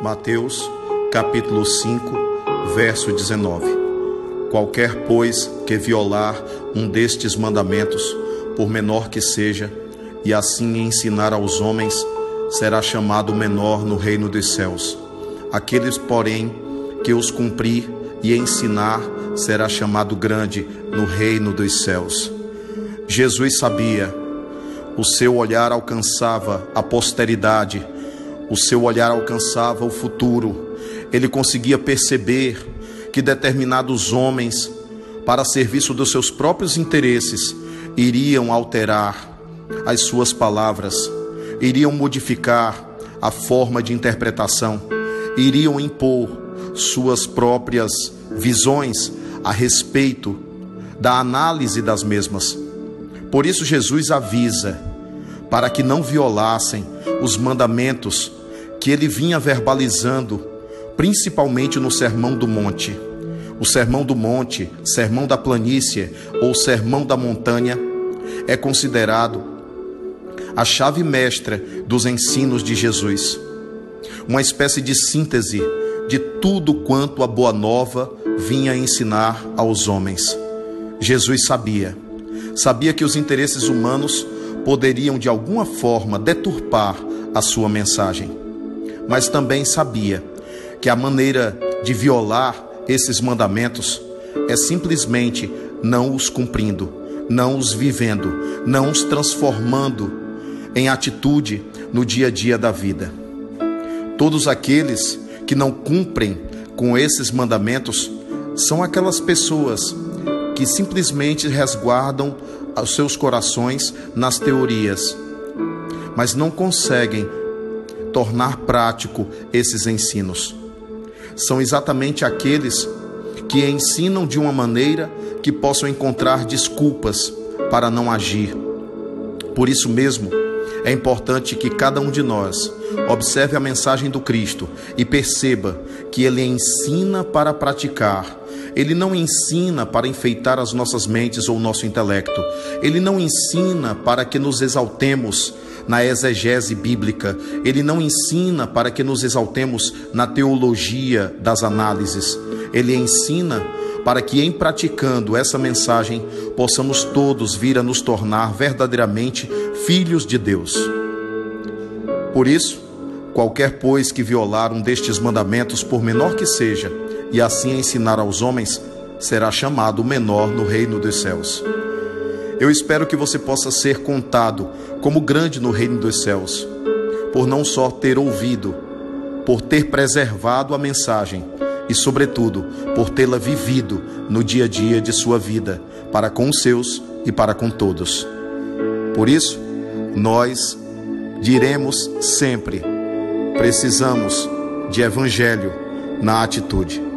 Mateus, capítulo 5, verso 19. Qualquer, pois, que violar um destes mandamentos, por menor que seja, e assim ensinar aos homens, será chamado menor no reino dos céus. Aqueles, porém, que os cumprir e ensinar, será chamado grande no reino dos céus. Jesus sabia, o seu olhar alcançava a posteridade o seu olhar alcançava o futuro. Ele conseguia perceber que determinados homens, para serviço dos seus próprios interesses, iriam alterar as suas palavras, iriam modificar a forma de interpretação, iriam impor suas próprias visões a respeito da análise das mesmas. Por isso, Jesus avisa para que não violassem os mandamentos que ele vinha verbalizando, principalmente no Sermão do Monte. O Sermão do Monte, Sermão da Planície ou Sermão da Montanha é considerado a chave mestra dos ensinos de Jesus, uma espécie de síntese de tudo quanto a Boa Nova vinha ensinar aos homens. Jesus sabia, sabia que os interesses humanos poderiam de alguma forma deturpar a sua mensagem mas também sabia que a maneira de violar esses mandamentos é simplesmente não os cumprindo, não os vivendo, não os transformando em atitude no dia a dia da vida. Todos aqueles que não cumprem com esses mandamentos são aquelas pessoas que simplesmente resguardam os seus corações nas teorias, mas não conseguem tornar prático esses ensinos. São exatamente aqueles que ensinam de uma maneira que possam encontrar desculpas para não agir. Por isso mesmo, é importante que cada um de nós observe a mensagem do Cristo e perceba que ele ensina para praticar. Ele não ensina para enfeitar as nossas mentes ou o nosso intelecto. Ele não ensina para que nos exaltemos na exegese bíblica, ele não ensina para que nos exaltemos na teologia das análises. Ele ensina para que, em praticando essa mensagem, possamos todos vir a nos tornar verdadeiramente filhos de Deus. Por isso, qualquer, pois, que violar um destes mandamentos, por menor que seja, e assim ensinar aos homens, será chamado menor no reino dos céus. Eu espero que você possa ser contado como grande no reino dos céus, por não só ter ouvido, por ter preservado a mensagem e, sobretudo, por tê-la vivido no dia a dia de sua vida, para com os seus e para com todos. Por isso, nós diremos sempre: precisamos de evangelho na atitude.